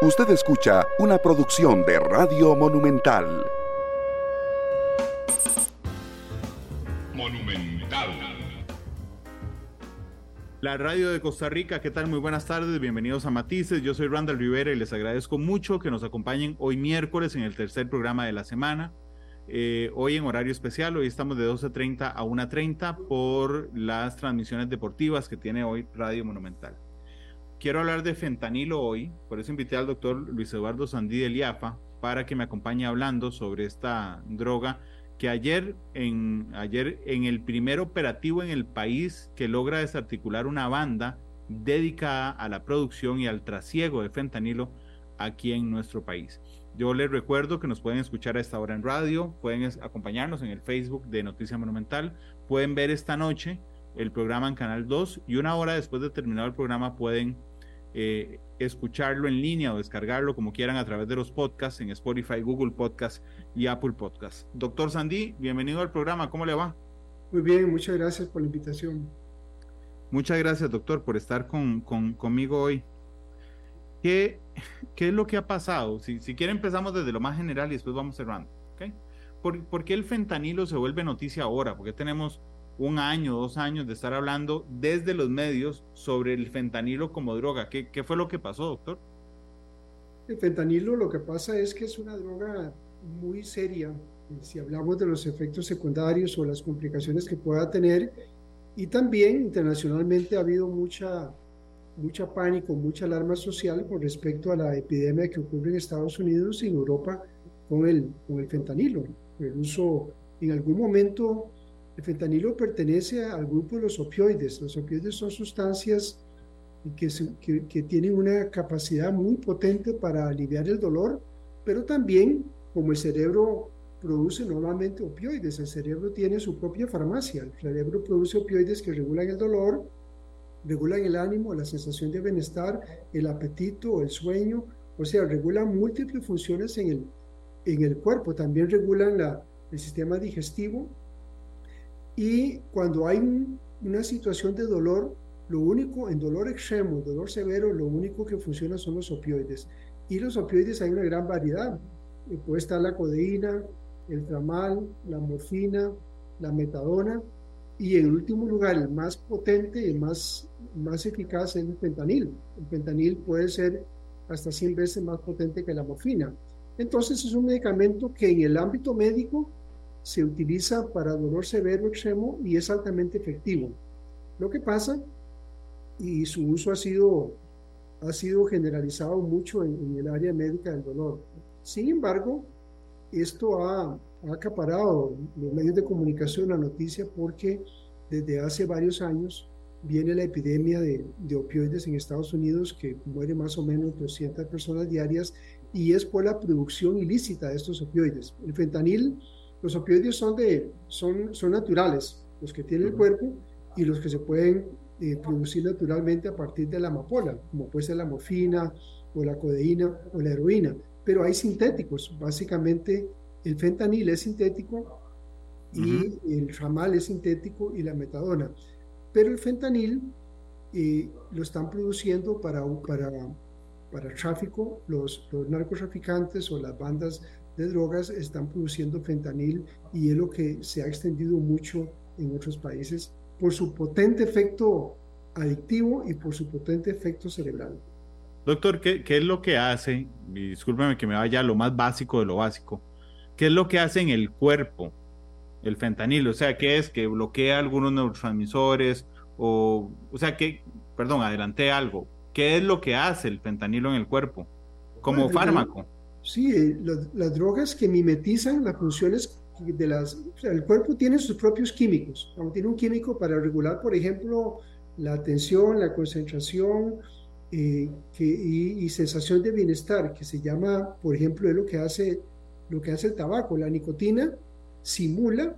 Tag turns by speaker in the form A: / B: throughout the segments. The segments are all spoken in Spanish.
A: Usted escucha una producción de Radio Monumental.
B: Monumental.
C: La radio de Costa Rica, ¿qué tal? Muy buenas tardes, bienvenidos a Matices. Yo soy Randall Rivera y les agradezco mucho que nos acompañen hoy miércoles en el tercer programa de la semana. Eh, hoy en horario especial, hoy estamos de 12.30 a 1.30 por las transmisiones deportivas que tiene hoy Radio Monumental quiero hablar de fentanilo hoy, por eso invité al doctor Luis Eduardo Sandí de Liafa para que me acompañe hablando sobre esta droga que ayer en, ayer en el primer operativo en el país que logra desarticular una banda dedicada a la producción y al trasiego de fentanilo aquí en nuestro país. Yo les recuerdo que nos pueden escuchar a esta hora en radio, pueden acompañarnos en el Facebook de Noticia Monumental, pueden ver esta noche el programa en Canal 2 y una hora después de terminar el programa pueden eh, escucharlo en línea o descargarlo como quieran a través de los podcasts en Spotify, Google Podcasts y Apple Podcasts. Doctor Sandí, bienvenido al programa, ¿cómo le va?
D: Muy bien, muchas gracias por la invitación.
C: Muchas gracias, doctor, por estar con, conmigo hoy. ¿Qué, ¿Qué, es lo que ha pasado? Si, si quiere empezamos desde lo más general y después vamos cerrando. ¿okay? ¿Por, ¿Por qué el fentanilo se vuelve noticia ahora? Porque tenemos un año, dos años de estar hablando desde los medios sobre el fentanilo como droga. ¿Qué, qué fue lo que pasó, doctor?
D: El fentanilo lo que pasa es que es una droga muy seria, si hablamos de los efectos secundarios o las complicaciones que pueda tener. Y también internacionalmente ha habido mucha, mucha pánico, mucha alarma social con respecto a la epidemia que ocurre en Estados Unidos y en Europa con el, con el fentanilo. El uso en algún momento el fentanilo pertenece al grupo de los opioides. Los opioides son sustancias que, tienen una capacidad muy potente para aliviar el dolor, pero también como el cerebro produce normalmente opioides, el cerebro tiene su propia farmacia, el cerebro produce opioides que regulan el dolor, regulan el ánimo, la sensación de bienestar, el apetito, el sueño, o sea, regulan múltiples funciones en el, cuerpo, también regulan la, el sistema digestivo y cuando hay una situación de dolor, lo único, en dolor extremo, dolor severo, lo único que funciona son los opioides. Y los opioides hay una gran variedad. Eh, puede estar la codeína, el tramal, la morfina, la metadona. Y en último lugar, el más potente y más, más eficaz es el fentanil. El fentanil puede ser hasta 100 veces más potente que la morfina. Entonces es un medicamento que en el ámbito médico se utiliza para dolor severo extremo y es altamente efectivo. Lo que pasa, y su uso ha sido, ha sido generalizado mucho en, el área médica del dolor. Sin embargo, esto ha, acaparado los medios de comunicación, la noticia, porque desde hace varios años viene la epidemia de, de, opioides en Estados Unidos, que muere más o menos 200 personas diarias, y es por la producción ilícita de estos opioides. El fentanil los opioides son, de, son, son naturales, los que tiene el cuerpo y los que se pueden eh, producir naturalmente a partir de la amapola, como puede ser la morfina o la codeína o la heroína. Pero hay sintéticos, básicamente el fentanil es sintético y el ramal es sintético y la metadona. Pero el fentanil eh, lo están produciendo para, para, para tráfico los, los narcotraficantes o las bandas de drogas están produciendo fentanil y es lo que se ha extendido mucho en otros países por su potente efecto adictivo y por su potente efecto cerebral.
C: Doctor, ¿qué, qué es lo que hace? Y discúlpeme que me vaya a lo más básico de lo básico. ¿Qué es lo que hace en el cuerpo el fentanil? O sea, ¿qué es? ¿Que bloquea algunos neurotransmisores? O, o sea, que, perdón, adelanté algo. ¿Qué es lo que hace el fentanilo en el cuerpo como fármaco?
D: Sí, eh, las, drogas que mimetizan las funciones de las... El cuerpo tiene sus propios químicos. Tiene un químico para regular, por ejemplo, la atención, la concentración eh, que, y, sensación de bienestar, que se llama, por ejemplo, es lo que hace, lo que hace el tabaco. La nicotina simula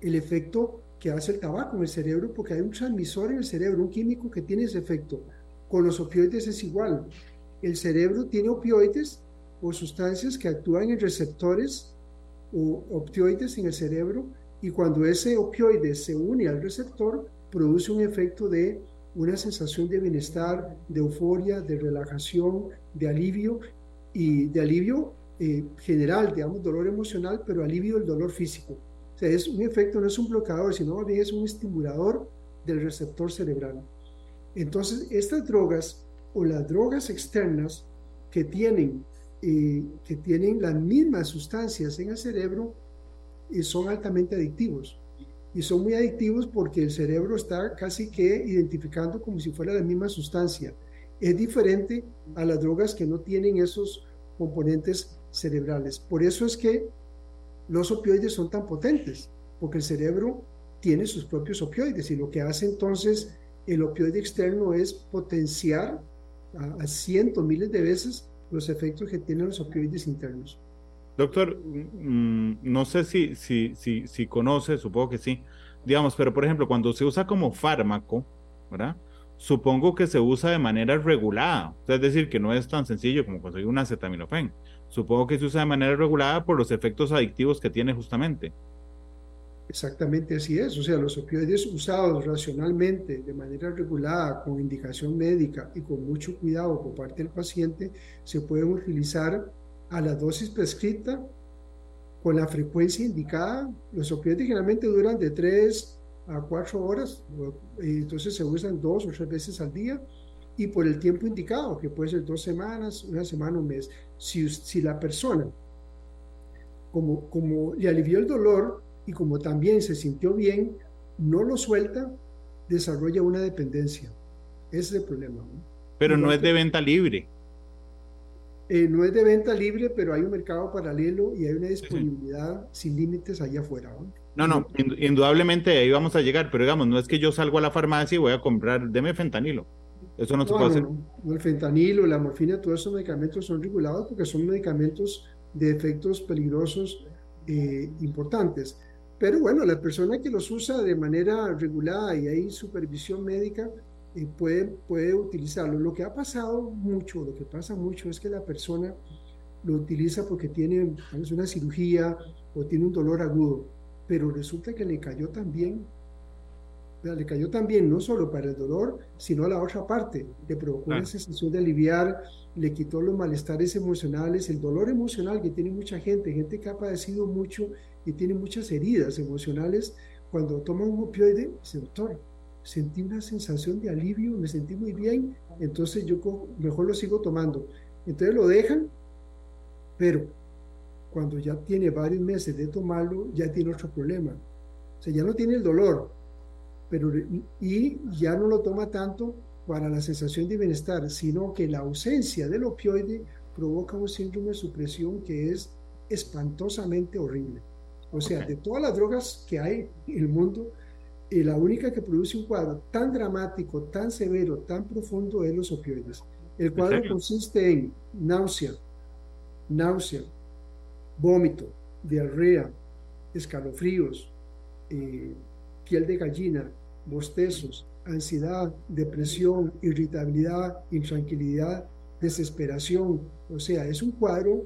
D: el efecto que hace el tabaco en el cerebro porque hay un transmisor en el cerebro, un químico que tiene ese efecto. Con los opioides es igual. El cerebro tiene opioides o sustancias que actúan en receptores o opioides en el cerebro y cuando ese opioide se une al receptor produce un efecto de una sensación de bienestar, de euforia, de relajación, de alivio y de alivio eh, general, digamos, dolor emocional, pero alivio del dolor físico. O sea, es un efecto, no es un bloqueador, sino más bien es un estimulador del receptor cerebral. Entonces, estas drogas o las drogas externas que tienen, que tienen las mismas sustancias en el cerebro eh, son altamente adictivos. Y son muy adictivos porque el cerebro está casi que identificando como si fuera la misma sustancia. Es diferente a las drogas que no tienen esos componentes cerebrales. Por eso es que los opioides son tan potentes, porque el cerebro tiene sus propios opioides y lo que hace entonces el opioide externo es potenciar a, cientos, miles de veces los efectos que tienen los opioides internos.
C: Doctor, mm, no sé si, si, si, si conoce, supongo que sí, digamos, pero por ejemplo, cuando se usa como fármaco, ¿verdad? Supongo que se usa de manera regulada, es decir, que no es tan sencillo como conseguir un acetaminofén. Supongo que se usa de manera regulada por los efectos adictivos que tiene justamente.
D: Exactamente así es. O sea, los opioides usados racionalmente, de manera regulada, con indicación médica y con mucho cuidado por parte del paciente, se pueden utilizar a la dosis prescrita con la frecuencia indicada. Los opioides generalmente duran de 3 a 4 horas, entonces se usan dos o tres veces al día y por el tiempo indicado, que puede ser dos semanas, una semana, un mes. Si, si la persona, como, como le alivió el dolor, y como también se sintió bien, no lo suelta, desarrolla una dependencia. Ese es el problema.
C: Pero no es de venta libre.
D: Eh, no es de venta libre, pero hay un mercado paralelo y hay una disponibilidad sin límites allá afuera.
C: No, no, indudablemente ahí vamos a llegar, pero digamos, no es que yo salgo a la farmacia y voy a comprar, deme fentanilo. Eso no, se puede hacer.
D: No, el fentanilo, la morfina, todos esos medicamentos son regulados porque son medicamentos de efectos peligrosos eh, importantes. Pero bueno, la persona que los usa de manera regulada y hay supervisión médica eh, puede, puede utilizarlo. Lo que ha pasado mucho, lo que pasa mucho es que la persona lo utiliza porque tiene una cirugía o tiene un dolor agudo, pero resulta que le cayó también, le cayó también no solo para el dolor, sino a la otra parte, le provocó una sensación de aliviar, le quitó los malestares emocionales, el dolor emocional que tiene mucha gente, gente que ha padecido mucho y tiene muchas heridas emocionales, cuando toma un opioide, dice, doctor, sentí una sensación de alivio, me sentí muy bien, entonces yo mejor lo sigo tomando. Entonces lo dejan, pero cuando ya tiene varios meses de tomarlo, ya tiene otro problema. O sea, ya no tiene el dolor, pero y ya no lo toma tanto para la sensación de bienestar, sino que la ausencia del opioide provoca un síndrome de supresión que es espantosamente horrible. O sea, de todas las drogas que hay en el mundo, eh, la única que produce un cuadro tan dramático, tan severo, tan profundo es los opioides. El cuadro consiste en náusea, náusea, vómito, diarrea, escalofríos, eh, piel de gallina, bostezos, ansiedad, depresión, irritabilidad, intranquilidad, desesperación. O sea, es un cuadro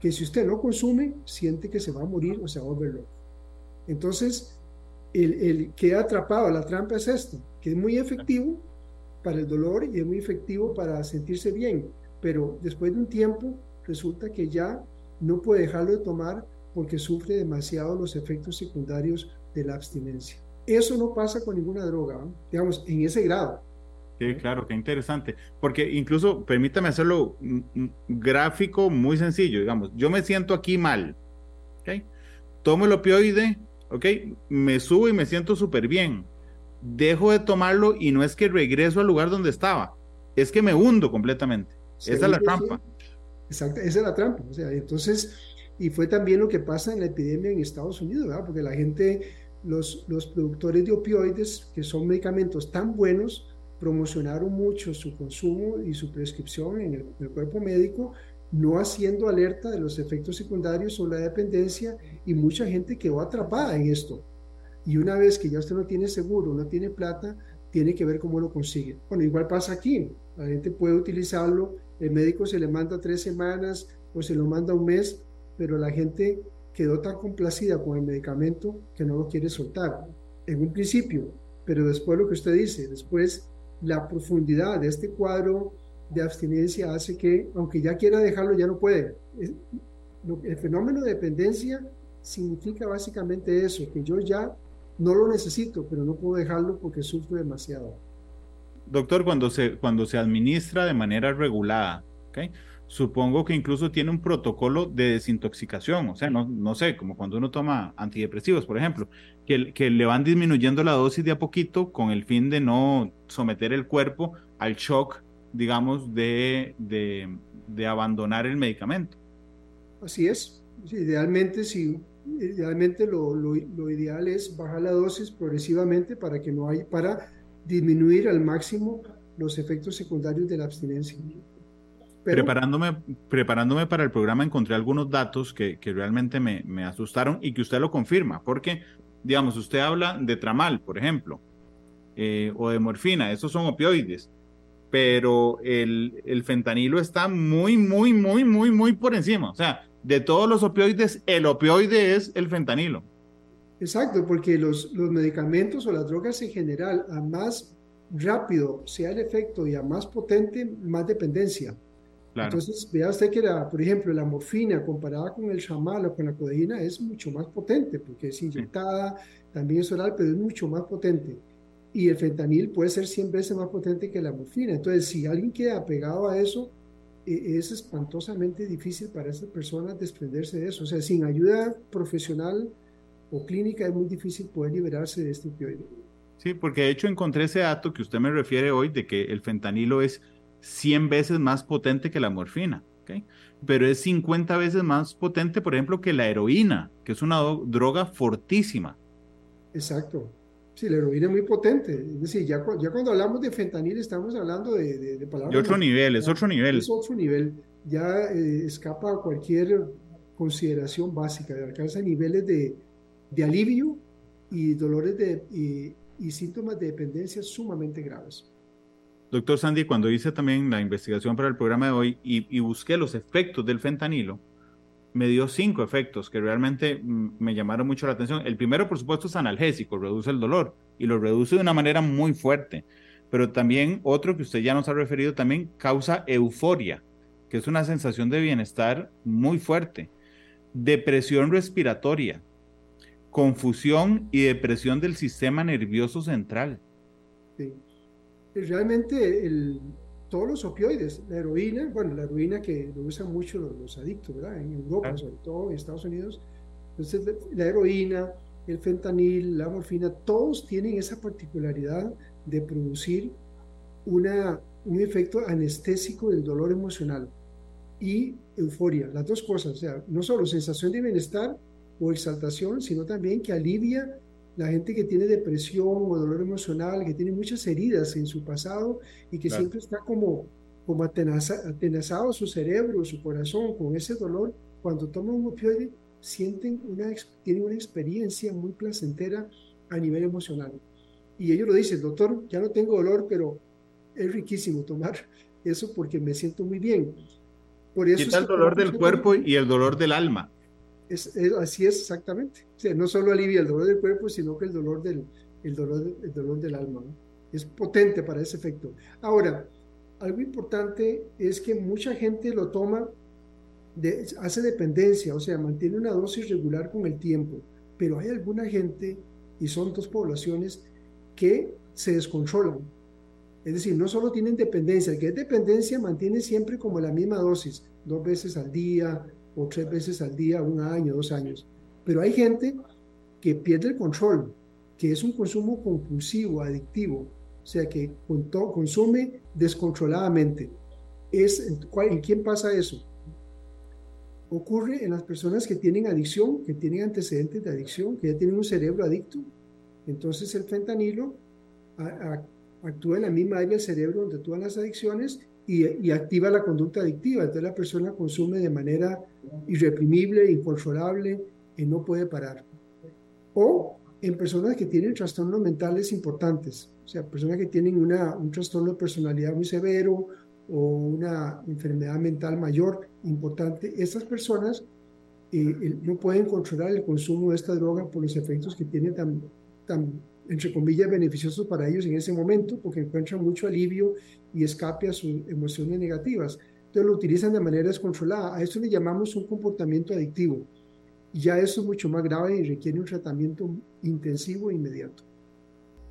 D: que si usted no consume, siente que se va a morir o se va a volver loco. Entonces, el, el que ha atrapado la trampa es esto, que es muy efectivo para el dolor y es muy efectivo para sentirse bien, pero después de un tiempo resulta que ya no puede dejarlo de tomar porque sufre demasiado los efectos secundarios de la abstinencia. Eso no pasa con ninguna droga, digamos, en ese grado.
C: Sí, claro, qué interesante. Porque incluso, permítame hacerlo gráfico muy sencillo, digamos, yo me siento aquí mal, ¿ok? Tomo el opioide, ¿ok? Me subo y me siento súper bien. Dejo de tomarlo y no es que regreso al lugar donde estaba, es que me hundo completamente. esa es la trampa.
D: Exacto, esa es la trampa. O sea, entonces, y fue también lo que pasa en la epidemia en Estados Unidos, ¿verdad? Porque la gente, los, los productores de opioides, que son medicamentos tan buenos, promocionaron mucho su consumo y su prescripción en el, cuerpo médico, no haciendo alerta de los efectos secundarios o la dependencia y mucha gente quedó atrapada en esto. Y una vez que ya usted no tiene seguro, no tiene plata, tiene que ver cómo lo consigue. Bueno, igual pasa aquí. La gente puede utilizarlo, el médico se le manda tres semanas o se lo manda un mes, pero la gente quedó tan complacida con el medicamento que no lo quiere soltar. En un principio, pero después lo que usted dice, después la profundidad de este cuadro de abstinencia hace que, aunque ya quiera dejarlo, ya no puede. El fenómeno de dependencia significa básicamente eso, que yo ya no lo necesito, pero no puedo dejarlo porque sufro demasiado.
C: Doctor, cuando se, cuando se administra de manera regulada, ¿okay? Supongo que incluso tiene un protocolo de desintoxicación, o sea, no, sé, como cuando uno toma antidepresivos, por ejemplo, que, le van disminuyendo la dosis de a poquito con el fin de no someter el cuerpo al shock, digamos, de, abandonar el medicamento.
D: Así es. Idealmente, sí, idealmente lo, ideal es bajar la dosis progresivamente para que no haya, para disminuir al máximo los efectos secundarios de la abstinencia
C: preparándome, preparándome para el programa encontré algunos datos que, que realmente me, me, asustaron y que usted lo confirma, porque, digamos, usted habla de tramal, por ejemplo, eh, o de morfina, esos son opioides, pero el, el fentanilo está muy, muy, muy, muy, muy por encima. O sea, de todos los opioides, el opioide es el fentanilo.
D: Exacto, porque los, los medicamentos o las drogas en general, a más rápido sea el efecto y a más potente, más dependencia. Entonces, vea usted que, la, por ejemplo, la morfina comparada con el chamal o con la codeína es mucho más potente porque es inyectada, también es oral, pero es mucho más potente. Y el fentanil puede ser 100 veces más potente que la morfina. Entonces, si alguien queda apegado a eso, e, es espantosamente difícil para esas personas desprenderse de eso. O sea, sin ayuda profesional o clínica es muy difícil poder liberarse de este opioide.
C: Sí, porque de hecho encontré ese dato que usted me refiere hoy de que el fentanilo es 100 veces más potente que la morfina, ¿okay? pero es 50 veces más potente, por ejemplo, que la heroína, que es una droga fortísima.
D: Exacto. Sí, la heroína es muy potente. Es decir, ya, ya cuando hablamos de fentanil estamos hablando de, de, palabras...
C: De otro nivel, es otro nivel.
D: Es otro nivel. Ya eh, escapa a cualquier consideración básica, alcanza niveles de, de alivio y dolores de, y, y síntomas de dependencia sumamente graves.
C: Doctor Sandy, cuando hice también la investigación para el programa de hoy y, busqué los efectos del fentanilo, me dio cinco efectos que realmente mm, me llamaron mucho la atención. El primero, por supuesto, es analgésico, reduce el dolor y lo reduce de una manera muy fuerte. Pero también otro que usted ya nos ha referido también causa euforia, que es una sensación de bienestar muy fuerte. Depresión respiratoria, confusión y depresión del sistema nervioso central.
D: Sí realmente el, todos los opioides, la heroína, bueno, la heroína que lo usan mucho los, adictos, ¿verdad? En Europa, sobre todo en Estados Unidos. Entonces, la heroína, el fentanil, la morfina, todos tienen esa particularidad de producir una, un efecto anestésico del dolor emocional y euforia, las dos cosas, o sea, no solo sensación de bienestar o exaltación, sino también que alivia la gente que tiene depresión o dolor emocional, que tiene muchas heridas en su pasado y que siempre está como, como atenazado su cerebro, su corazón con ese dolor, cuando toman un opioide sienten una, tienen una experiencia muy placentera a nivel emocional. Y ellos lo dicen, doctor, ya no tengo dolor, pero es riquísimo tomar eso porque me siento muy bien.
C: Por eso Quita el dolor del cuerpo y el dolor del alma
D: así es exactamente. No solo alivia el dolor del cuerpo, sino que el dolor del, el dolor, el dolor del alma. Es potente para ese efecto. Ahora, algo importante es que mucha gente lo toma, de, hace dependencia, o sea, mantiene una dosis regular con el tiempo, pero hay alguna gente, y son dos poblaciones, que se descontrolan. Es decir, no solo tienen dependencia, el que es dependencia mantiene siempre como la misma dosis, dos veces al día, o tres veces al día, un año, dos años. Pero hay gente que pierde el control, que es un consumo compulsivo, adictivo, o sea, que consume descontroladamente. Es, ¿En quién pasa eso? Ocurre en las personas que tienen adicción, que tienen antecedentes de adicción, que ya tienen un cerebro adicto. Entonces el fentanilo actúa en la misma área del cerebro donde actúan las adicciones y, activa la conducta adictiva. Entonces la persona consume de manera irreprimible, incontrolable y no puede parar. O en personas que tienen trastornos mentales importantes, o sea, personas que tienen una, un trastorno de personalidad muy severo o una enfermedad mental mayor importante, estas personas eh, no pueden controlar el consumo de esta droga por los efectos que tiene tan, tan entre comillas, beneficioso para ellos en ese momento porque encuentran mucho alivio y escape a sus emociones negativas. Entonces lo utilizan de manera descontrolada. A esto le llamamos un comportamiento adictivo. Ya eso es mucho más grave y requiere un tratamiento intensivo e inmediato.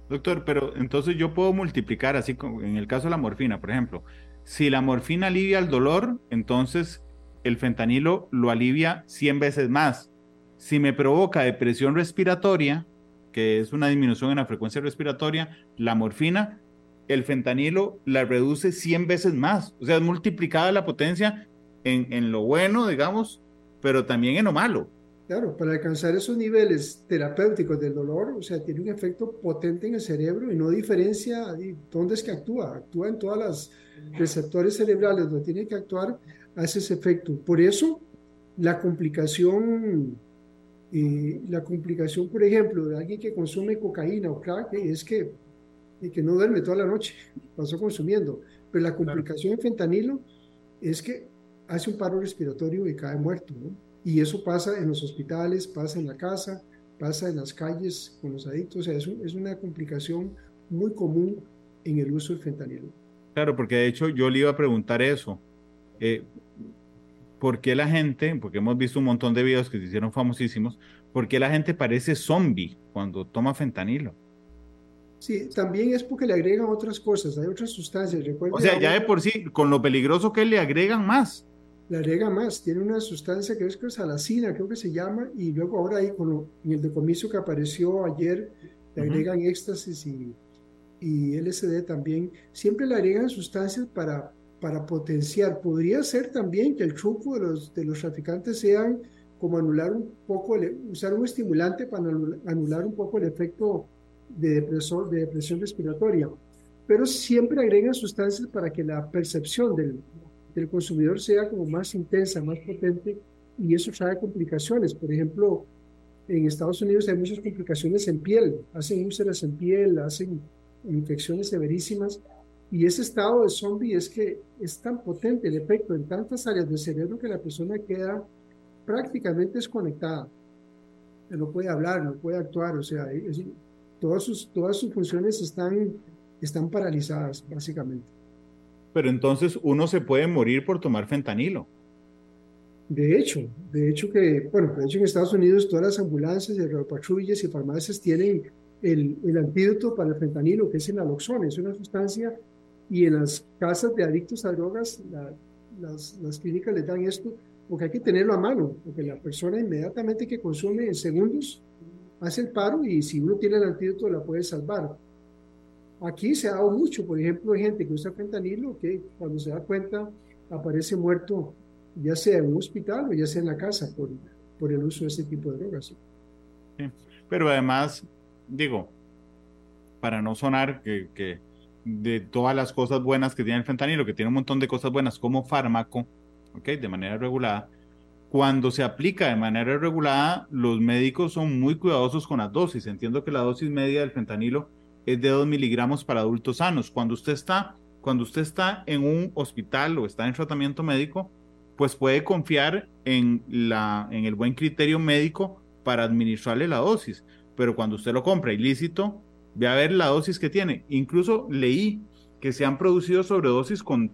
C: Doctor, pero entonces yo puedo multiplicar, así como en el caso de la morfina, por ejemplo, si la morfina alivia el dolor, entonces el fentanilo lo alivia 100 veces más. Si me provoca depresión respiratoria, que es una disminución en la frecuencia respiratoria, la morfina, el fentanilo la reduce 100 veces más. O sea, es multiplicada la potencia en, en lo bueno, digamos, pero también en lo malo.
D: Claro, para alcanzar esos niveles terapéuticos del dolor, o sea, tiene un efecto potente en el cerebro y no diferencia dónde es que actúa. Actúa en todas las receptores cerebrales donde tiene que actuar, hace ese efecto. Por eso, la complicación y la complicación, por ejemplo, de alguien que consume cocaína o crack es que, que no duerme toda la noche, pasó consumiendo. Pero la complicación en fentanilo es que hace un paro respiratorio y cae muerto. Y eso pasa en los hospitales, pasa en la casa, pasa en las calles con los adictos. O sea, es, es una complicación muy común en el uso del fentanilo.
C: Claro, porque de hecho yo le iba a preguntar eso. Eh, ¿por qué la gente, porque hemos visto un montón de videos que se hicieron famosísimos, por qué la gente parece zombie cuando toma fentanilo?
D: Sí, también es porque le agregan otras cosas, hay otras sustancias.
C: o sea, ya de por sí, con lo peligroso que le agregan más.
D: Le agregan más, tiene una sustancia que es que es salacina, creo que se llama, y luego ahora ahí con en el decomiso que apareció ayer, le agregan éxtasis y, y LSD también. Siempre le agregan sustancias para para potenciar. Podría ser también que el truco de los, de los traficantes sean como anular un poco, usar un estimulante para anular un poco el efecto de, depresor, de depresión respiratoria. Pero siempre agregan sustancias para que la percepción del, del consumidor sea como más intensa, más potente, y eso trae complicaciones. Por ejemplo, en Estados Unidos hay muchas complicaciones en piel, hacen úlceras en piel, hacen infecciones severísimas y ese estado de zombie es que es tan potente el efecto en tantas áreas del cerebro que la persona queda prácticamente desconectada. No puede hablar, no puede actuar, o sea, todas, sus, todas sus funciones están, están paralizadas, básicamente.
C: Pero entonces uno se puede morir por tomar fentanilo.
D: De hecho, de hecho que, bueno, de hecho en Estados Unidos todas las ambulancias, y patrullas y farmacias tienen el, el, antídoto para el fentanilo, que es el naloxona, es una sustancia y en las casas de adictos a drogas, las, las, clínicas les dan esto porque hay que tenerlo a mano, porque la persona inmediatamente que consume en segundos hace el paro y si uno tiene el antídoto la puede salvar. Aquí se ha dado mucho, por ejemplo, hay gente que usa fentanilo que cuando se da cuenta aparece muerto, ya sea en un hospital o ya sea en la casa por, por el uso de ese tipo de drogas.
C: pero además, digo, para no sonar que, que de todas las cosas buenas que tiene el fentanilo, que tiene un montón de cosas buenas como fármaco, ¿okay? de manera regulada, cuando se aplica de manera regulada, los médicos son muy cuidadosos con las dosis. Entiendo que la dosis media del fentanilo es de 2 miligramos para adultos sanos. Cuando usted está, cuando usted está en un hospital o está en tratamiento médico, pues puede confiar en, la, en el buen criterio médico para administrarle la dosis. Pero cuando usted lo compra ilícito, Ve a ver la dosis que tiene. Incluso leí que se han producido sobredosis con,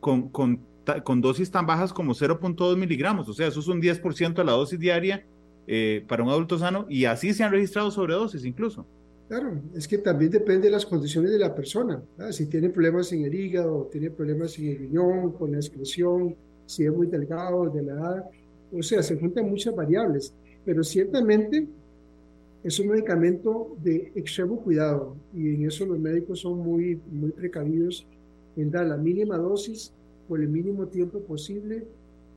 C: con, con, dosis tan bajas como 0.2 miligramos. O sea, eso es un 10% de la dosis diaria eh, para un adulto sano y así se han registrado sobredosis incluso.
D: Claro, es que también depende de las condiciones de la persona. Si tiene problemas en el hígado, tiene problemas en el riñón, con la excreción, si es muy delgado, de la edad. O sea, se juntan muchas variables. Pero ciertamente es un medicamento de extremo cuidado y en eso los médicos son muy, muy precavidos en dar la mínima dosis por el mínimo tiempo posible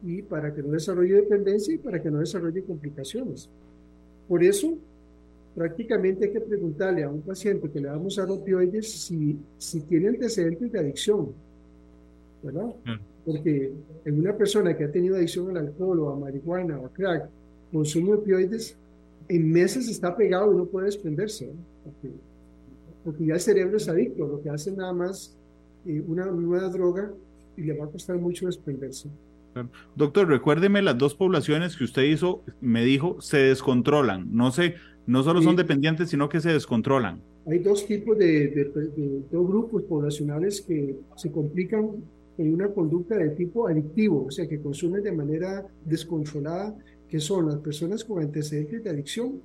D: y para que no desarrolle dependencia y para que no desarrolle complicaciones. Por eso, prácticamente hay que preguntarle a un paciente que le damos a opioides si, si tiene antecedentes de adicción, ¿verdad? Porque en una persona que ha tenido adicción al alcohol o a marihuana o a crack, consume opioides, en meses está pegado y no puede desprenderse, porque, ya el cerebro es adicto, lo que hace nada más eh, una nueva droga y le va a costar mucho desprenderse.
C: Doctor, recuérdeme las dos poblaciones que usted hizo, me dijo, se descontrolan. No sé, No solo son dependientes, sino que se descontrolan.
D: Hay dos tipos de, de, dos grupos poblacionales que se complican en una conducta de tipo adictivo, o sea, que consumen de manera descontrolada, que son las personas con antecedentes de adicción,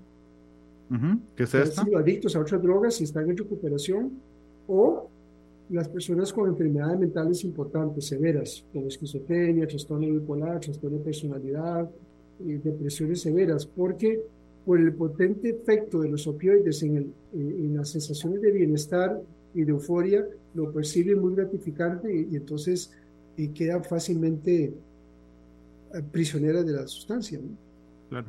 C: que es esta?
D: adictos a otras drogas y están en recuperación, o las personas con enfermedades mentales importantes, severas, como esquizofrenia, trastorno bipolar, trastorno de personalidad, y depresiones severas, porque por el potente efecto de los opioides en, el, en las sensaciones de bienestar y de euforia, lo percibe muy gratificante y, entonces y quedan fácilmente eh, prisioneras de la sustancia.
C: Claro.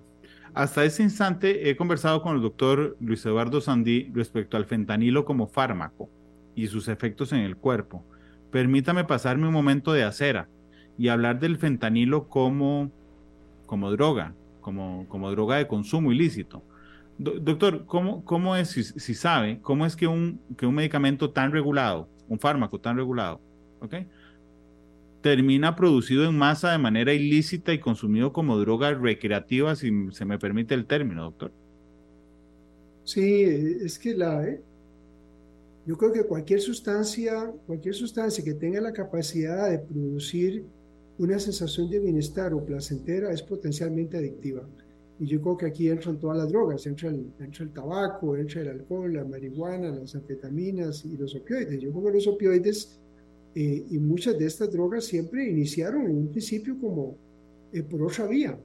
C: Hasta ese instante he conversado con el doctor Luis Eduardo Sandí respecto al fentanilo como fármaco y sus efectos en el cuerpo. Permítame pasarme un momento de acera y hablar del fentanilo como, como droga, como, droga de consumo ilícito. doctor, ¿cómo, cómo es, si, sabe, cómo es que un, que un medicamento tan regulado, un fármaco tan regulado, ¿okay? Termina producido en masa de manera ilícita y consumido como droga recreativa, si se me permite el término, doctor?
D: Sí, es que la, ¿eh? yo creo que cualquier sustancia, cualquier sustancia que tenga la capacidad de producir una sensación de bienestar o placentera es potencialmente adictiva. Y yo creo que aquí entran todas las drogas, entra el, entra el tabaco, entra el alcohol, la marihuana, las anfetaminas y los opioides. Yo creo que los opioides eh, y muchas de estas drogas siempre iniciaron en un principio como eh, por otra vía.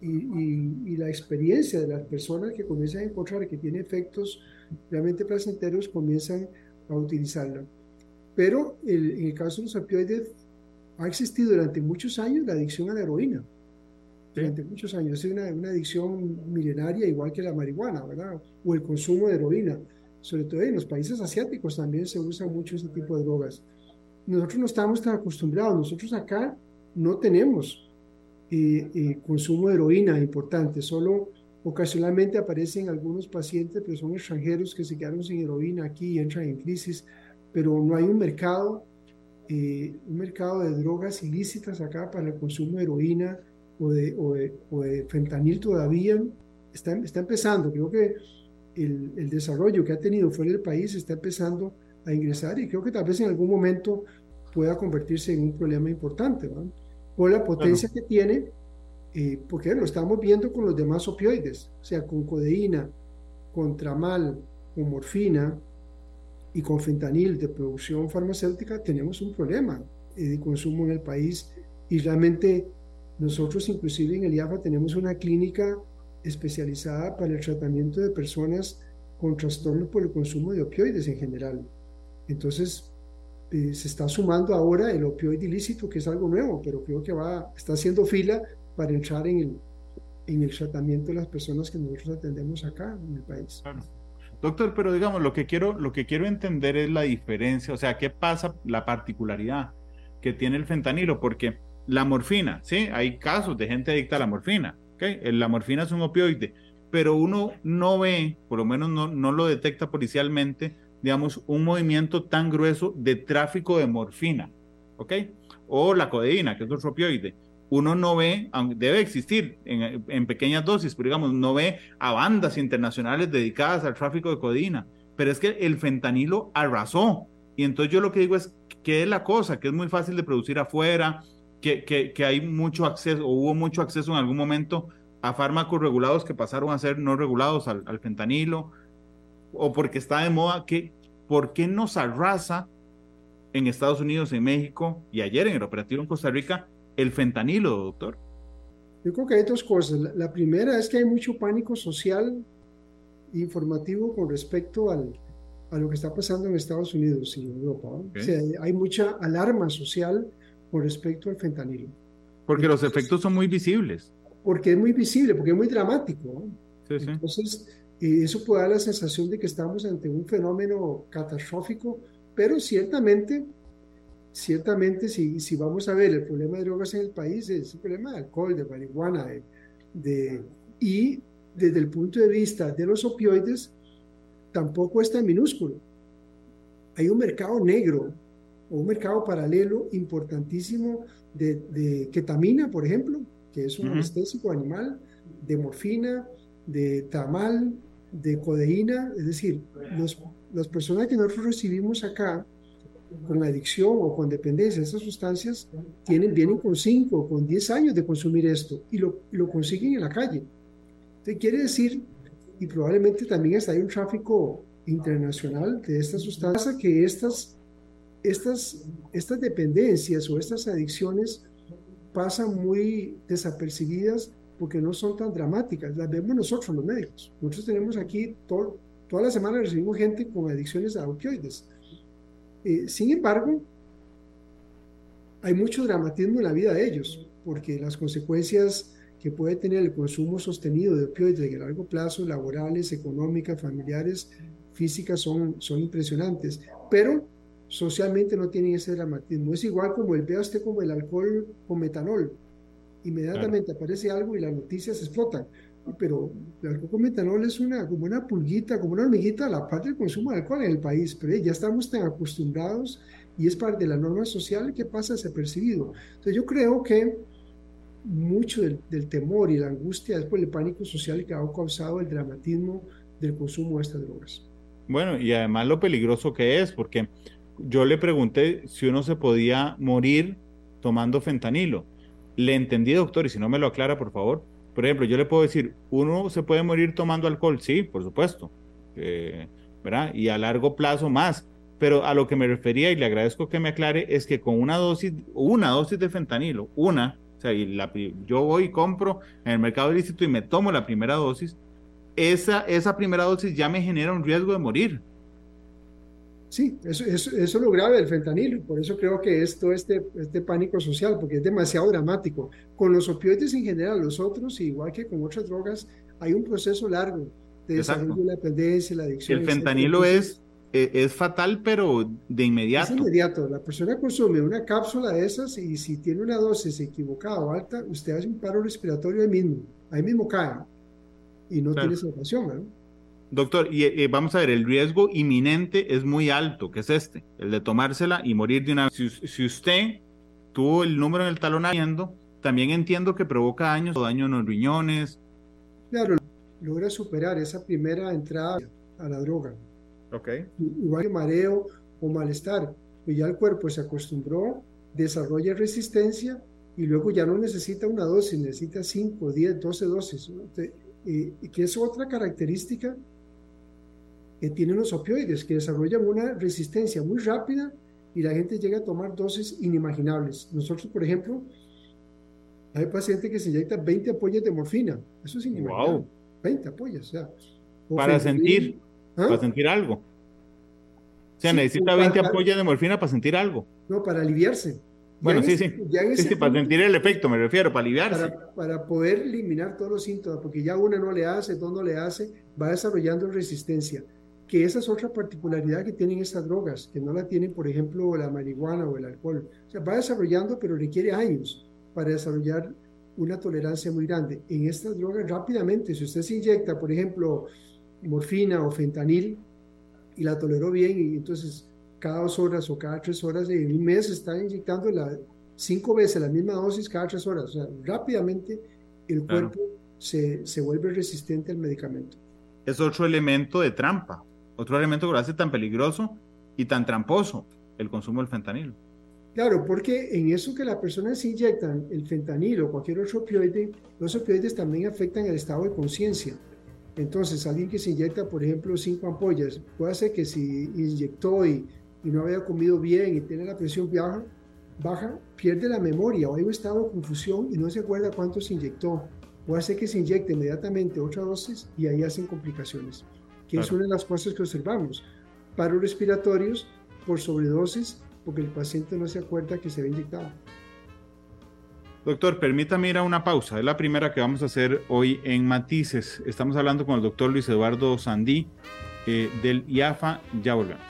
D: Y, y, la experiencia de las personas que comienzan a encontrar que tiene efectos realmente placenteros comienzan a utilizarla. Pero el, en el caso de los opioides ha existido durante muchos años la adicción a la heroína. Durante muchos años. Es una, una, adicción milenaria, igual que la marihuana, ¿verdad? O el consumo de heroína. Sobre todo en los países asiáticos también se usa mucho ese tipo de drogas. Nosotros no estamos tan acostumbrados. Nosotros acá no tenemos eh, eh, consumo de heroína importante. Solo ocasionalmente aparecen algunos pacientes, pero son extranjeros que se quedaron sin heroína aquí y entran en crisis. Pero no hay un mercado eh, un mercado de drogas ilícitas acá para el consumo de heroína o de, o de, fentanil todavía está, está empezando. Creo que el, el, desarrollo que ha tenido fuera del país está empezando a ingresar y creo que tal vez en algún momento pueda convertirse en un problema importante, por la potencia que tiene, eh, porque lo estamos viendo con los demás opioides, o sea, con codeína, con tramal, con morfina, y con fentanil de producción farmacéutica tenemos un problema eh, de consumo en el país. Y realmente nosotros inclusive en el IAFA tenemos una clínica especializada para el tratamiento de personas con trastornos por el consumo de opioides en general. Entonces, eh, se está sumando ahora el opioide ilícito, que es algo nuevo, pero creo que va, está haciendo fila para entrar en el, en el tratamiento de las personas que nosotros atendemos acá en el país.
C: Doctor, pero digamos, lo que quiero, lo que quiero entender es la diferencia, o sea, qué pasa, la particularidad que tiene el fentanilo, porque la morfina, sí, hay casos de gente adicta a la morfina, ¿ok? La morfina es un opioide, pero uno no ve, por lo menos no, no lo detecta policialmente, digamos, un movimiento tan grueso de tráfico de morfina, ¿ok? O la codeína, que es otro opioide uno no ve, debe existir en, pequeñas dosis, pero digamos, no ve a bandas internacionales dedicadas al tráfico de codeína. Pero es que el fentanilo arrasó. Y entonces yo lo que digo es, ¿qué es la cosa? Que es muy fácil de producir afuera, que, que, hay mucho acceso, o hubo mucho acceso en algún momento a fármacos regulados que pasaron a ser no regulados al, al fentanilo, o porque está de moda, que, ¿por qué nos arrasa en Estados Unidos, en México y ayer en el operativo en Costa Rica el fentanilo, doctor?
D: Yo creo que hay dos cosas. La, primera es que hay mucho pánico social informativo con respecto al, a lo que está pasando en Estados Unidos y Europa. hay mucha alarma social con respecto al fentanilo.
C: Porque los efectos son muy visibles.
D: Porque es muy visible, porque es muy dramático. Entonces, eh, eso puede dar la sensación de que estamos ante un fenómeno catastrófico, pero ciertamente ciertamente si, si vamos a ver el problema de drogas en el país, es un problema de alcohol, de marihuana, de, y desde el punto de vista de los opioides, tampoco es tan minúsculo. Hay un mercado negro o un mercado paralelo importantísimo de, de ketamina, por ejemplo, que es un anestésico animal, de morfina, de tamal, de codeína, es decir, los, las personas que nosotros recibimos acá con adicción o con dependencia de estas sustancias tienen, vienen con 5 con 10 años de consumir esto y lo, lo consiguen en la calle. Entonces quiere decir, y probablemente también hasta hay un tráfico internacional de estas sustancias, que estas, estas, estas dependencias o estas adicciones pasan muy desapercibidas porque no son tan dramáticas. Las vemos nosotros los médicos. Nosotros tenemos aquí, todo, toda la semana recibimos gente con adicciones a opioides. Eh, sin embargo, hay mucho dramatismo en la vida de ellos, porque las consecuencias que puede tener el consumo sostenido de opioides el largo plazo, laborales, económicas, familiares, físicas, son, son impresionantes. Pero socialmente no tienen ese dramatismo. Es igual como el vea usted como el alcohol con metanol. Inmediatamente aparece algo y las noticias explotan. Pero el alcohol con metanol es una, como una pulguita, como una hormiguita a la parte del consumo de alcohol en el país. Pero ya estamos tan acostumbrados y es parte de la norma social que pasa desapercibido. Entonces yo creo que mucho del, del, temor y la angustia es por el pánico social que ha causado el dramatismo del consumo de estas drogas.
C: Bueno, y además lo peligroso que es, porque yo le pregunté si uno se podía morir tomando fentanilo. Le entendí, doctor, y si no me lo aclara, por favor. Por ejemplo, yo le puedo decir, uno se puede morir tomando alcohol, sí, por supuesto, eh, ¿verdad? Y a largo plazo más. Pero a lo que me refería, y le agradezco que me aclare, es que con una dosis, una dosis de fentanilo, una, o sea, y la, yo voy y compro en el mercado ilícito y me tomo la primera dosis, esa, esa primera dosis ya me genera un riesgo de morir.
D: Sí, eso, eso, eso, es lo grave del fentanilo, por eso creo que es todo este, este pánico social, porque es demasiado dramático. Con los opioides en general, los otros, igual que con otras drogas, hay un proceso largo de desarrollo de la dependencia, la adicción.
C: El fentanilo es, es, es, fatal, pero de inmediato.
D: Es inmediato. La persona consume una cápsula de esas y si tiene una dosis equivocada o alta, usted hace un paro respiratorio ahí mismo, ahí mismo cae y no claro. tiene salvación. ¿no?
C: Doctor, y eh, vamos a ver, el riesgo inminente es muy alto, que es este, el de tomársela y morir de una vez. Si, si usted tuvo el número en el talonamiento, también entiendo que provoca daños o daño en los riñones.
D: Claro, logra superar esa primera entrada a la droga.
C: Ok.
D: Igual que mareo o malestar, pues ya el cuerpo se acostumbró, desarrolla resistencia y luego ya no necesita una dosis, necesita 5, 10, 12 dosis. Eh, que es otra característica que tienen los opioides, que desarrollan una resistencia muy rápida y la gente llega a tomar dosis inimaginables. Nosotros, por ejemplo, hay pacientes que se inyectan 20 ampollas de morfina. Eso es inimaginable. Wow. 20 ampollas, o sea.
C: para sentir, ¿Ah? para sentir algo. O sea, sí, necesita 20 para, ampollas de morfina para sentir algo.
D: No, para aliviarse.
C: Bueno, sí, sí. sí, sí para sentir el efecto, me refiero, para aliviarse.
D: Para, para, poder eliminar todos los síntomas, porque ya una no le hace, dos no le hace, va desarrollando resistencia que esa es otra particularidad que tienen estas drogas, que no la tienen, por ejemplo, la marihuana o el alcohol. O sea, va desarrollando, pero requiere años para desarrollar una tolerancia muy grande. En estas drogas, rápidamente, si usted se inyecta, por ejemplo, morfina o fentanil y la toleró bien, y entonces cada dos horas o cada tres horas, en un mes está inyectando la, cinco veces la misma dosis cada tres horas. O sea, rápidamente el cuerpo claro. se, se vuelve resistente al medicamento.
C: Es otro elemento de trampa otro elemento que lo hace tan peligroso y tan tramposo, el consumo del fentanilo.
D: Claro, porque en eso que las personas se inyectan el fentanilo o cualquier otro opioide, los opioides también afectan el estado de conciencia. Entonces, alguien que se inyecta, por ejemplo, cinco ampollas, puede ser que si inyectó y, y no había comido bien y tiene la presión baja, baja, pierde la memoria o hay un estado de confusión y no se acuerda cuánto se inyectó. Puede ser que se inyecte inmediatamente otra dosis y ahí hacen complicaciones que claro. es una de las cosas que observamos. Paros respiratorios por sobredosis porque el paciente no se acuerda que se había inyectado.
C: Doctor, permítame ir a una pausa. Es la primera que vamos a hacer hoy en Matices. Estamos hablando con el doctor Luis Eduardo Sandí eh, del IAFA. Ya volvemos.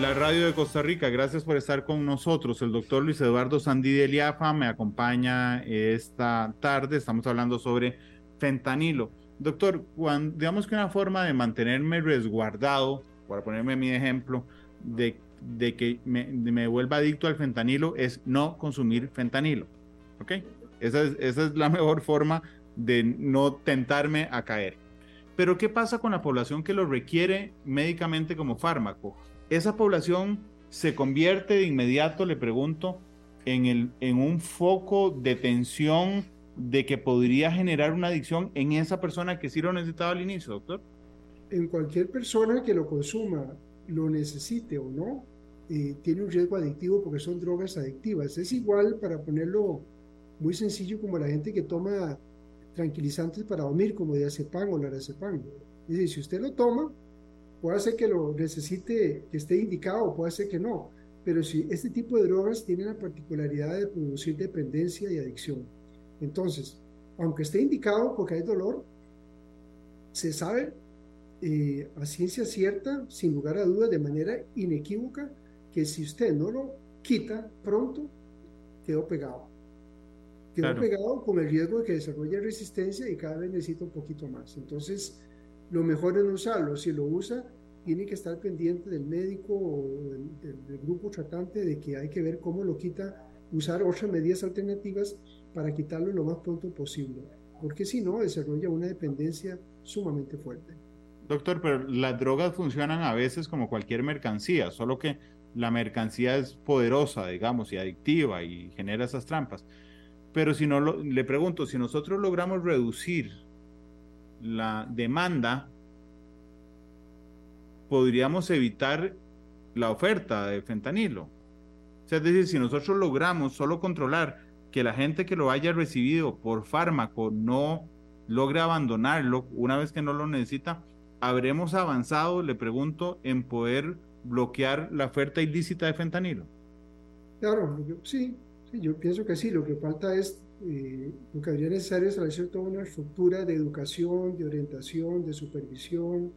C: La radio de Costa Rica, gracias por estar con nosotros. El doctor Luis Eduardo Sandí del IAFA me acompaña esta tarde. Estamos hablando sobre fentanilo. Doctor, cuando, digamos que una forma de mantenerme resguardado, para ponerme mi ejemplo, de, que me, vuelva adicto al fentanilo es no consumir fentanilo. ¿Ok? Esa es, la mejor forma de no tentarme a caer. Pero ¿qué pasa con la población que lo requiere médicamente como fármaco? Esa población se convierte de inmediato, le pregunto, en un foco de tensión de que podría generar una adicción en esa persona que sí lo necesitaba al inicio, doctor?
D: En cualquier persona que lo consuma, lo necesite o no, eh, tiene un riesgo adictivo porque son drogas adictivas. Es igual, para ponerlo muy sencillo, como la gente que toma tranquilizantes para dormir, como diazepam o lorazepam. Es decir, si usted lo toma, puede ser que lo necesite, que esté indicado, puede ser que no. Pero si este tipo de drogas tienen la particularidad de producir dependencia y adicción. Entonces, aunque esté indicado porque hay dolor, se sabe eh, a ciencia cierta, sin lugar a dudas, de manera inequívoca, que si usted no lo quita pronto, quedó pegado. Quedó pegado con el riesgo de que desarrolle resistencia y cada vez necesita un poquito más. Entonces, lo mejor es no usarlo. Si lo usa, tiene que estar pendiente del médico o del grupo tratante de que hay que ver cómo lo quita, usar otras medidas alternativas para quitarlo lo más pronto posible, porque si no, desarrolla una dependencia sumamente fuerte.
C: Doctor, pero las drogas funcionan a veces como cualquier mercancía, solo que la mercancía es poderosa, digamos, y adictiva y genera esas trampas. Pero si no, le pregunto, si nosotros logramos reducir la demanda, podríamos evitar la oferta de fentanilo. O sea, es decir, si nosotros logramos solo controlar que la gente que lo haya recibido por fármaco no logre abandonarlo una vez que no lo necesita, ¿habremos avanzado, le pregunto, en poder bloquear la oferta ilícita de fentanilo?
D: Claro, sí, yo pienso que sí. Lo que falta es, eh, lo que habría necesario es establecer toda una estructura de educación, de orientación, de supervisión,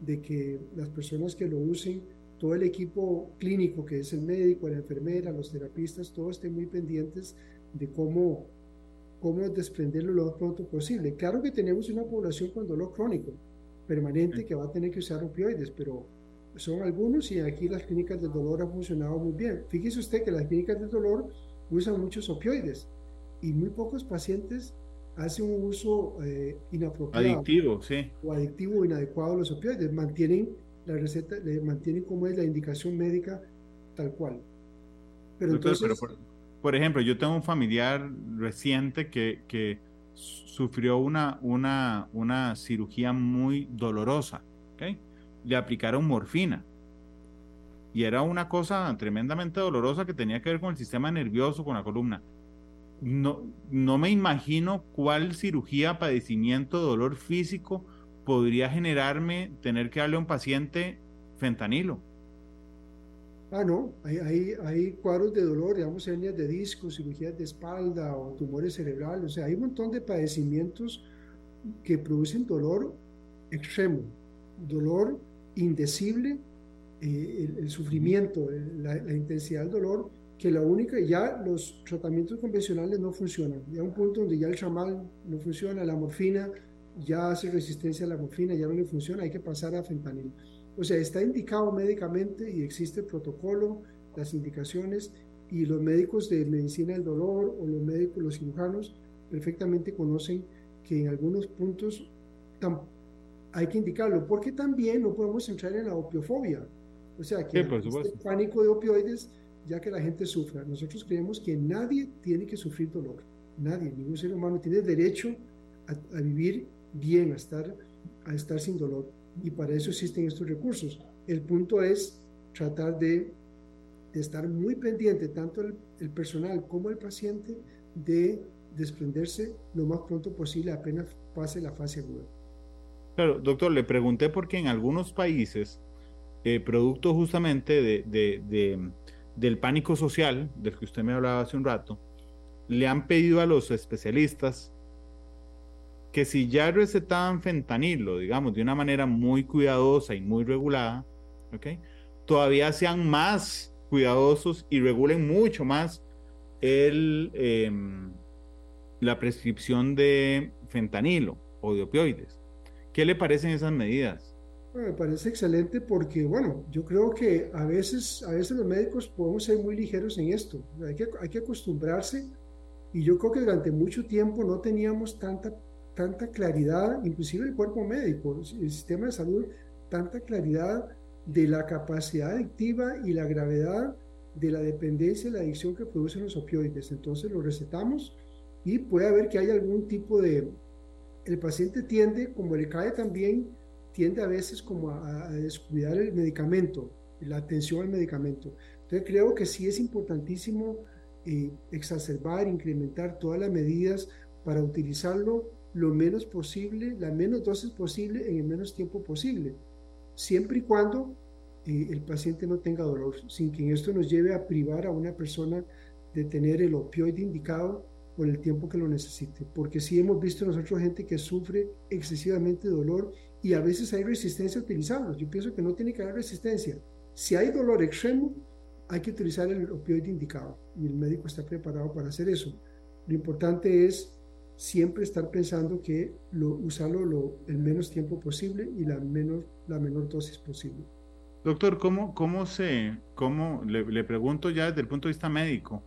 D: de que las personas que lo usen, todo el equipo clínico, que es el médico, la enfermera, los terapistas, todos estén muy pendientes de cómo, cómo desprenderlo lo más pronto posible. Claro que tenemos una población con dolor crónico permanente que va a tener que usar opioides, pero son algunos y aquí las clínicas del dolor han funcionado muy bien. Fíjese usted que las clínicas del dolor usan muchos opioides y muy pocos pacientes hacen un uso eh, inapropiado.
C: Adictivo, sí.
D: O adictivo o inadecuado de los opioides. Mantienen la receta, mantienen como es la indicación médica tal cual.
C: Pero entonces... Por ejemplo, yo tengo un familiar reciente que, que sufrió una, una, una cirugía muy dolorosa. ¿okay? Le aplicaron morfina. Y era una cosa tremendamente dolorosa que tenía que ver con el sistema nervioso, con la columna. No, no me imagino cuál cirugía, padecimiento, dolor físico podría generarme tener que darle a un paciente fentanilo.
D: Ah, no, hay, hay, hay, cuadros de dolor, digamos, hernias de disco, cirugías de espalda o tumores cerebrales, o sea, hay un montón de padecimientos que producen dolor extremo, dolor indecible, eh, el, sufrimiento, la, intensidad del dolor, que la única, ya los tratamientos convencionales no funcionan, ya un punto donde ya el chamal no funciona, la morfina ya hace resistencia a la morfina, ya no le funciona, hay que pasar a fentanil. O sea, está indicado médicamente y existe el protocolo, las indicaciones y los médicos de medicina del dolor o los médicos, los cirujanos, perfectamente conocen que en algunos puntos hay que indicarlo, porque también no podemos entrar en la opiofobia. O sea, que el pánico de opioides ya que la gente sufra. Nosotros creemos que nadie tiene que sufrir dolor. Nadie, ningún ser humano tiene derecho a, a vivir bien, a estar, a estar sin dolor y para eso existen estos recursos. El punto es tratar de, estar muy pendiente, tanto el, personal como el paciente, de desprenderse lo más pronto posible apenas pase la fase aguda.
C: Claro, doctor, le pregunté porque en algunos países, eh, producto justamente de, del pánico social, del que usted me hablaba hace un rato, le han pedido a los especialistas que si ya recetaban fentanilo, digamos, de una manera muy cuidadosa y muy regulada, ¿okay? todavía sean más cuidadosos y regulen mucho más el, em, la prescripción de fentanilo o de opioides. ¿Qué le parecen esas medidas?
D: me parece excelente porque, bueno, yo creo que a veces, a veces los médicos podemos ser muy ligeros en esto. Hay que, hay que acostumbrarse y yo creo que durante mucho tiempo no teníamos tanta tanta claridad, inclusive el cuerpo médico, el sistema de salud, tanta claridad de la capacidad adictiva y la gravedad de la dependencia y la adicción que producen los opioides. Entonces lo recetamos y puede haber que haya algún tipo de... El paciente tiende, como le cae también, tiende a veces como a, descuidar el medicamento, la atención al medicamento. Entonces creo que sí es importantísimo eh, exacerbar, incrementar todas las medidas para utilizarlo lo menos posible, la menos dosis posible en el menos tiempo posible, siempre y cuando eh, el paciente no tenga dolor, sin que esto nos lleve a privar a una persona de tener el opioide indicado por el tiempo que lo necesite. Porque sí hemos visto nosotros gente que sufre excesivamente dolor y a veces hay resistencia a utilizarlo. Yo pienso que no tiene que haber resistencia. Si hay dolor extremo, hay que utilizar el opioide indicado y el médico está preparado para hacer eso. Lo importante es siempre estar pensando que lo, usarlo lo, el menos tiempo posible y la, menos, la menor dosis posible.
C: Doctor, ¿cómo, cómo se, cómo, le, pregunto ya desde el punto de vista médico,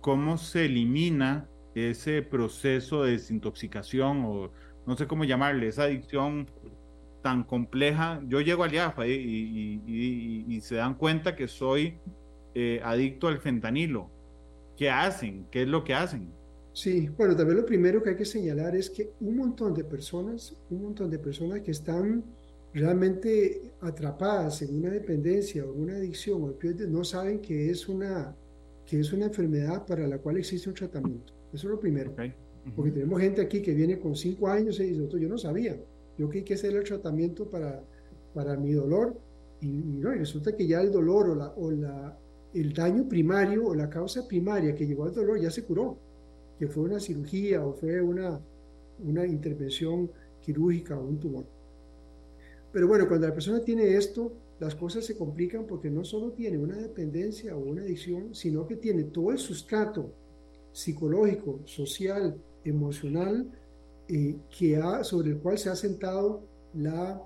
C: cómo se elimina ese proceso de desintoxicación o no sé cómo llamarle, esa adicción tan compleja? Yo llego al IAFA y, se dan cuenta que soy eh, adicto al fentanilo. ¿Qué hacen? ¿Qué es lo que hacen?
D: Sí, bueno, también lo primero que hay que señalar es que un montón de personas, un montón de personas que están realmente atrapadas en una dependencia o una adicción o no saben que es una que es una enfermedad para la cual existe un tratamiento. Eso es lo primero. Porque tenemos gente aquí que viene con cinco años y dice, yo no sabía, yo que hay que hacer el tratamiento para, para mi dolor y, no, y resulta que ya el dolor o, la, o la, el daño primario o la causa primaria que llevó al dolor ya se curó, que fue una cirugía o fue una, una intervención quirúrgica o un tumor. Pero bueno, cuando la persona tiene esto, las cosas se complican porque no solo tiene una dependencia o una adicción, sino que tiene todo el sustrato psicológico, social, emocional, eh, que ha, sobre el cual se ha sentado la,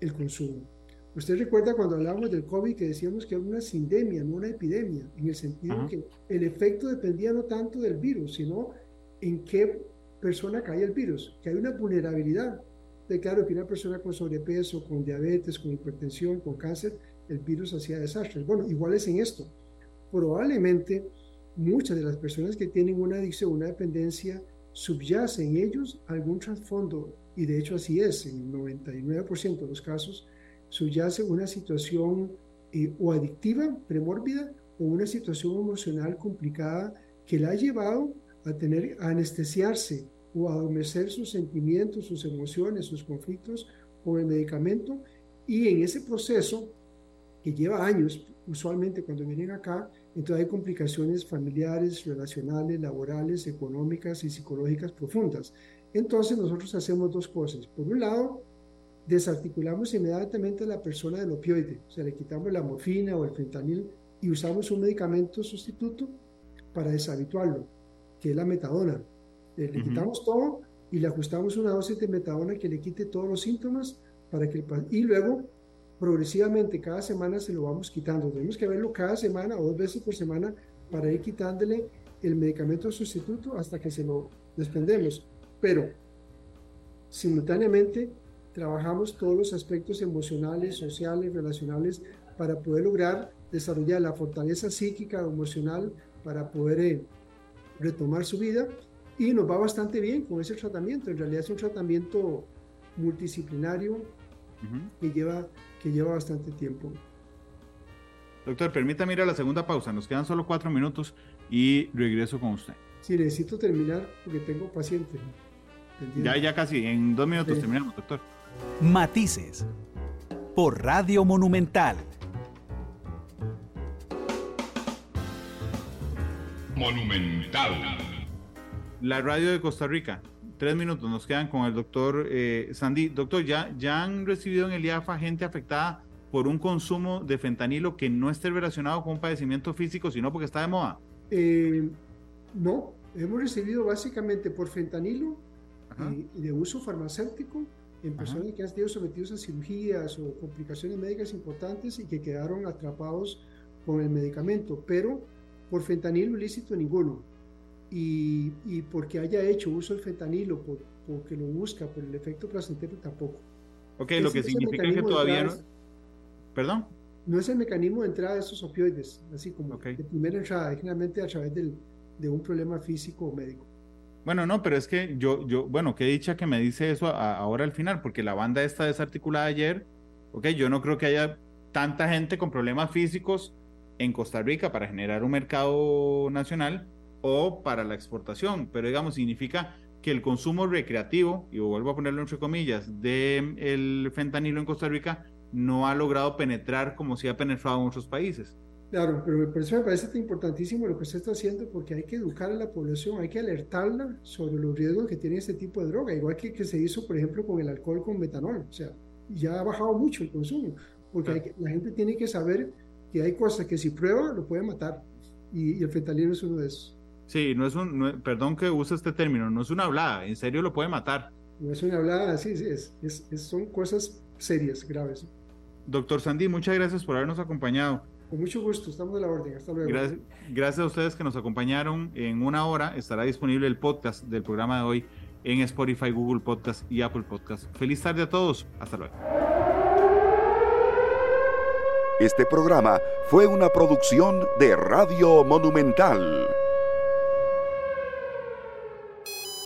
D: el consumo. Usted recuerda cuando hablábamos del COVID que decíamos que era una sindemia, no una epidemia, en el sentido que el efecto dependía no tanto del virus, sino en qué persona cae el virus, que hay una vulnerabilidad de claro que una persona con sobrepeso, con diabetes, con hipertensión, con cáncer, el virus hacía desastres. Bueno, igual es en esto. Probablemente muchas de las personas que tienen una adicción, una dependencia, subyace en ellos algún trasfondo, y de hecho así es, en el 99% de los casos, subyace una situación eh, o adictiva, premórbida, o una situación emocional complicada que la ha llevado a tener a anestesiarse o adormecer sus sentimientos, sus emociones, sus conflictos con el medicamento. Y en ese proceso, que lleva años, usualmente cuando vienen acá, entonces hay complicaciones familiares, relacionales, laborales, económicas y psicológicas profundas. Entonces nosotros hacemos dos cosas. Por un lado, desarticulamos inmediatamente a la persona del opioide, o sea, le quitamos la morfina o el fentanil y usamos un medicamento sustituto para deshabituarlo, que es la metadona. Le, quitamos todo y le ajustamos una dosis de metadona que le quite todos los síntomas para que y luego progresivamente cada semana se lo vamos quitando. Tenemos que verlo cada semana o dos veces por semana para ir quitándole el medicamento sustituto hasta que se lo desprendemos. Pero simultáneamente trabajamos todos los aspectos emocionales, sociales, relacionales para poder lograr desarrollar la fortaleza psíquica, emocional, para poder eh, retomar su vida y nos va bastante bien con ese tratamiento. En realidad es un tratamiento multidisciplinario que, lleva, que lleva bastante tiempo.
C: Doctor, permítame ir a la segunda pausa. Nos quedan solo cuatro minutos y regreso con usted.
D: Sí, necesito terminar porque tengo paciente.
C: Ya, ya casi. En dos minutos terminamos, doctor.
A: Matices. Por Radio Monumental.
C: Monumental la radio de Costa Rica. Tres minutos nos quedan con el doctor eh, Sandy. Doctor, ¿ya, ¿ya han recibido en el IAFA gente afectada por un consumo de fentanilo que no esté relacionado con un padecimiento físico, sino porque está de moda?
D: Eh, no, hemos recibido básicamente por fentanilo eh, y de uso farmacéutico en personas que han sido sometidos a cirugías o complicaciones médicas importantes y que quedaron atrapados con el medicamento, pero por fentanilo ilícito ninguno. y, y porque haya hecho uso del fentanilo, por, porque lo busca, por el efecto placentero, tampoco.
C: Ok, lo que significa que todavía no... ¿Perdón?
D: No es el mecanismo de entrada de estos opioides, así como de primera entrada, generalmente a través del, de un problema físico o médico.
C: Bueno, no, pero es que yo, yo, bueno, qué dicha que me dice eso ahora al final, porque la banda está desarticulada ayer, ok, yo no creo que haya tanta gente con problemas físicos en Costa Rica para generar un mercado nacional o para la exportación, pero digamos, significa que el consumo recreativo, y vuelvo a ponerlo entre comillas, del el fentanilo en Costa Rica no ha logrado penetrar como si ha penetrado en otros países.
D: Claro, pero por eso me parece importantísimo lo que usted está haciendo porque hay que educar a la población, hay que alertarla sobre los riesgos que tiene este tipo de droga, igual que, que se hizo, por ejemplo, con el alcohol con metanol. O sea, ya ha bajado mucho el consumo, porque la gente tiene que saber que hay cosas que si prueba lo puede matar y, el fentanilo es uno de esos.
C: Sí, no es un, perdón que use este término, no es una hablada, en serio lo puede matar.
D: No es una hablada, sí, sí, es, es, son cosas serias, graves.
C: Doctor Sandy, muchas gracias por habernos acompañado.
D: Con mucho gusto, estamos de la orden. Hasta luego.
C: Gracias, gracias a ustedes que nos acompañaron. En una hora estará disponible el podcast del programa de hoy en Spotify, Google Podcast y Apple Podcast. Feliz tarde a todos. Hasta luego.
A: Este programa fue una producción de Radio Monumental.